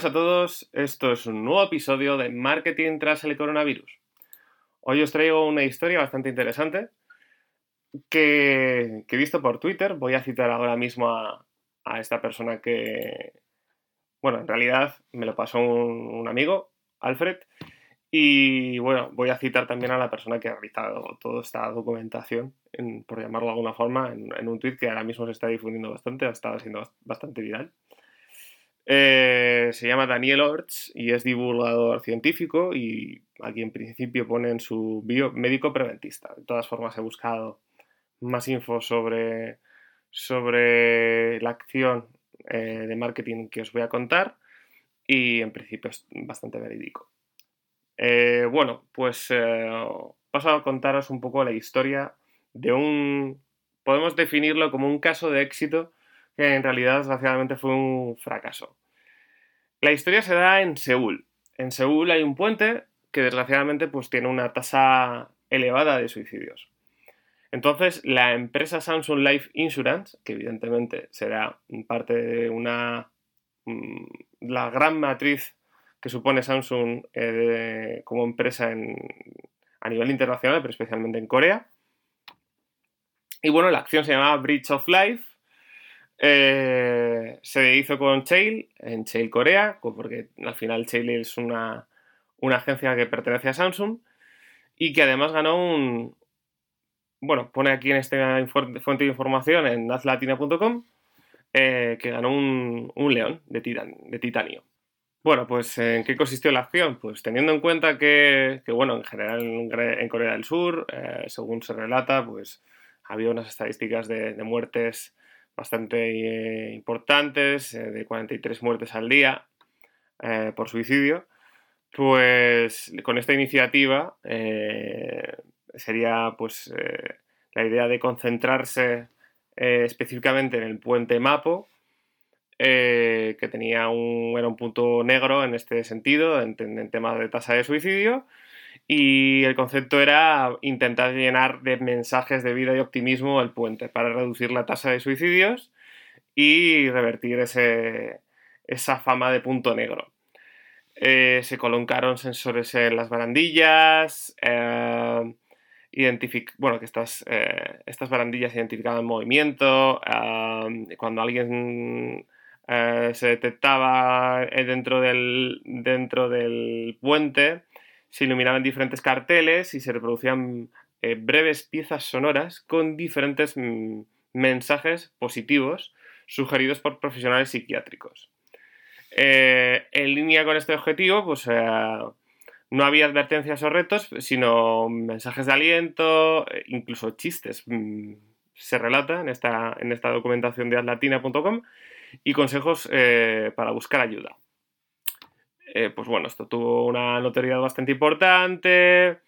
Buenas a todos, esto es un nuevo episodio de Marketing tras el coronavirus. Hoy os traigo una historia bastante interesante que, he visto por Twitter. Voy a citar ahora mismo a, esta persona que, bueno, en realidad me lo pasó un, amigo, Alfred, y bueno, voy a citar también a la persona que ha realizado toda esta documentación, por llamarlo de alguna forma, en, en, un tweet que ahora mismo se está difundiendo bastante, ha estado siendo bastante viral. Eh, se llama Daniel Orts y es divulgador científico y aquí en principio pone en su bio médico preventista. De todas formas he buscado más info sobre, sobre la acción eh, de marketing que os voy a contar y en principio es bastante verídico. Eh, bueno, pues paso a contaros un poco la historia de un, podemos definirlo como un caso de éxito que en realidad desgraciadamente fue un fracaso. La historia se da en Seúl. En Seúl hay un puente que desgraciadamente pues, tiene una tasa elevada de suicidios. Entonces, la empresa Samsung Life Insurance, que evidentemente será parte de una. Mm, la gran matriz que supone Samsung eh, como empresa a nivel internacional, pero especialmente en Corea. Y bueno, la acción se llamaba Bridge of Life eh, se hizo con Chail, en Chail Corea, porque al final Chail es una, agencia que pertenece a Samsung y que además ganó un... Bueno, pone aquí en esta fuente de información en azlatina.com eh, que ganó un, león de, de titanio. Bueno, pues ¿en qué consistió la acción? Pues teniendo en cuenta que, bueno, en general en Corea del Sur, eh, según se relata, pues había unas estadísticas de muertes bastante eh, importantes, eh, de 43 muertes al día eh, por suicidio, pues con esta iniciativa sería pues la idea de concentrarse específicamente en el puente Mapo, que tenía un, era un punto negro en este sentido, en, en tema de tasa de suicidio, y el concepto era intentar llenar de mensajes de vida y optimismo el puente para reducir la tasa de suicidios y revertir esa fama de punto negro. Eh, se colocaron sensores en las barandillas, eh, bueno, que estas, eh, estas barandillas identificaban movimiento, cuando alguien se detectaba dentro del, dentro del puente, se iluminaban diferentes carteles y se reproducían eh, breves piezas sonoras con diferentes mm, mensajes positivos sugeridos por profesionales psiquiátricos. Eh, en línea con este objetivo, pues eh, no había advertencias o retos, sino mensajes de aliento, incluso chistes. Mm, se relata en esta, en esta documentación de atlatina.com y consejos para buscar ayuda. Eh, pues bueno, esto tuvo una notoriedad bastante importante.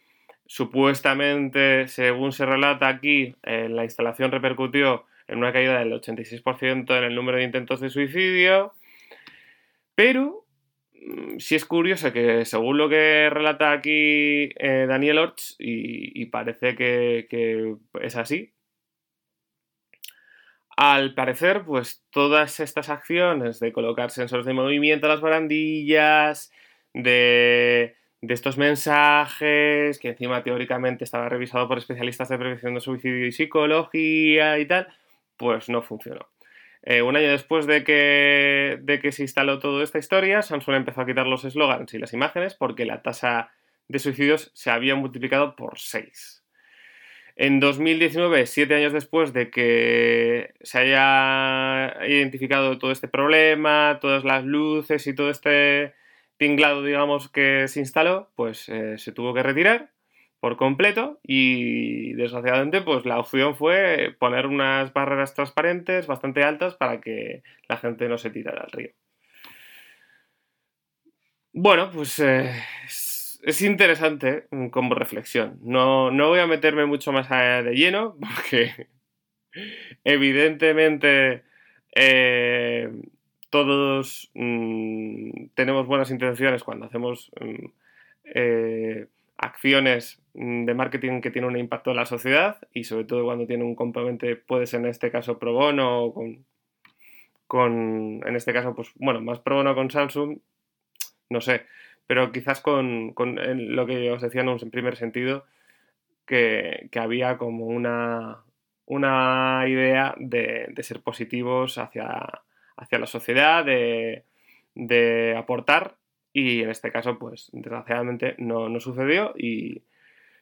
Supuestamente, según se relata aquí, eh, la instalación repercutió en una caída del 86% en el número de intentos de suicidio. Pero mm, sí es curioso que, según lo que relata aquí eh, Daniel Orts, y, parece que es así, al parecer, pues todas estas acciones de colocar sensores de movimiento a las barandillas, de, estos mensajes, que encima teóricamente estaba revisado por especialistas de prevención de suicidio y psicología y tal, pues no funcionó. Eh, un año después de que, de que se instaló toda esta historia, Samsung empezó a quitar los eslogans y las imágenes porque la tasa de suicidios se había multiplicado por 6. En 2019, siete años después de que se haya identificado todo este problema, todas las luces y todo este tinglado, digamos, que se instaló, pues eh, se tuvo que retirar por completo y desgraciadamente pues la opción fue poner unas barreras transparentes bastante altas para que la gente no se tirara al río. Bueno, pues eh, es interesante como reflexión. No, voy a meterme mucho más de lleno porque evidentemente eh, todos mm, tenemos buenas intenciones cuando hacemos mm, eh, acciones mm, de marketing que tienen un impacto en la sociedad y sobre todo cuando tiene un componente, puede ser en este caso pro bono o con, con, en este caso, pues bueno, más pro bono con Samsung, no sé, pero quizás con, lo que os decía en primer sentido, que, había como una, una idea de, ser positivos hacia, hacia la sociedad, de, de, aportar, y en este caso, pues desgraciadamente no, no sucedió, y,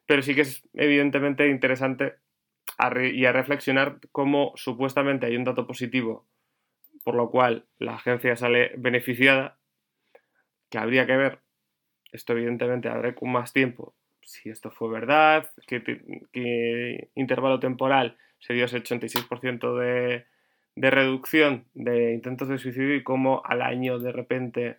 pero sí que es evidentemente interesante y a reflexionar cómo supuestamente hay un dato positivo, por lo cual la agencia sale beneficiada, que habría que ver, esto evidentemente habrá con más tiempo, si esto fue verdad, qué, intervalo temporal se dio ese 86% de, de reducción de intentos de suicidio y cómo al año de repente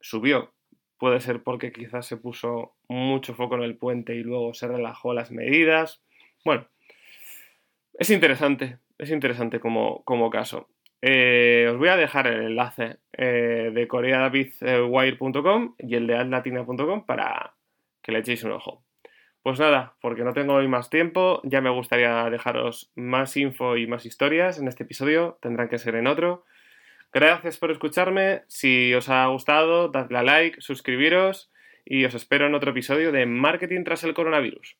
subió puede ser porque quizás se puso mucho foco en el puente y luego se relajó las medidas. Bueno, es interesante, es interesante como, como caso. Eh, os voy a dejar el enlace eh, de coreadavidwire.com y el de atlatina.com para que le echéis un ojo. Pues nada, porque no tengo hoy más tiempo, ya me gustaría dejaros más info y más historias en este episodio, tendrán que ser en otro. Gracias por escucharme. Si os ha gustado, dadle a like, suscribiros y os espero en otro episodio de Marketing tras el coronavirus.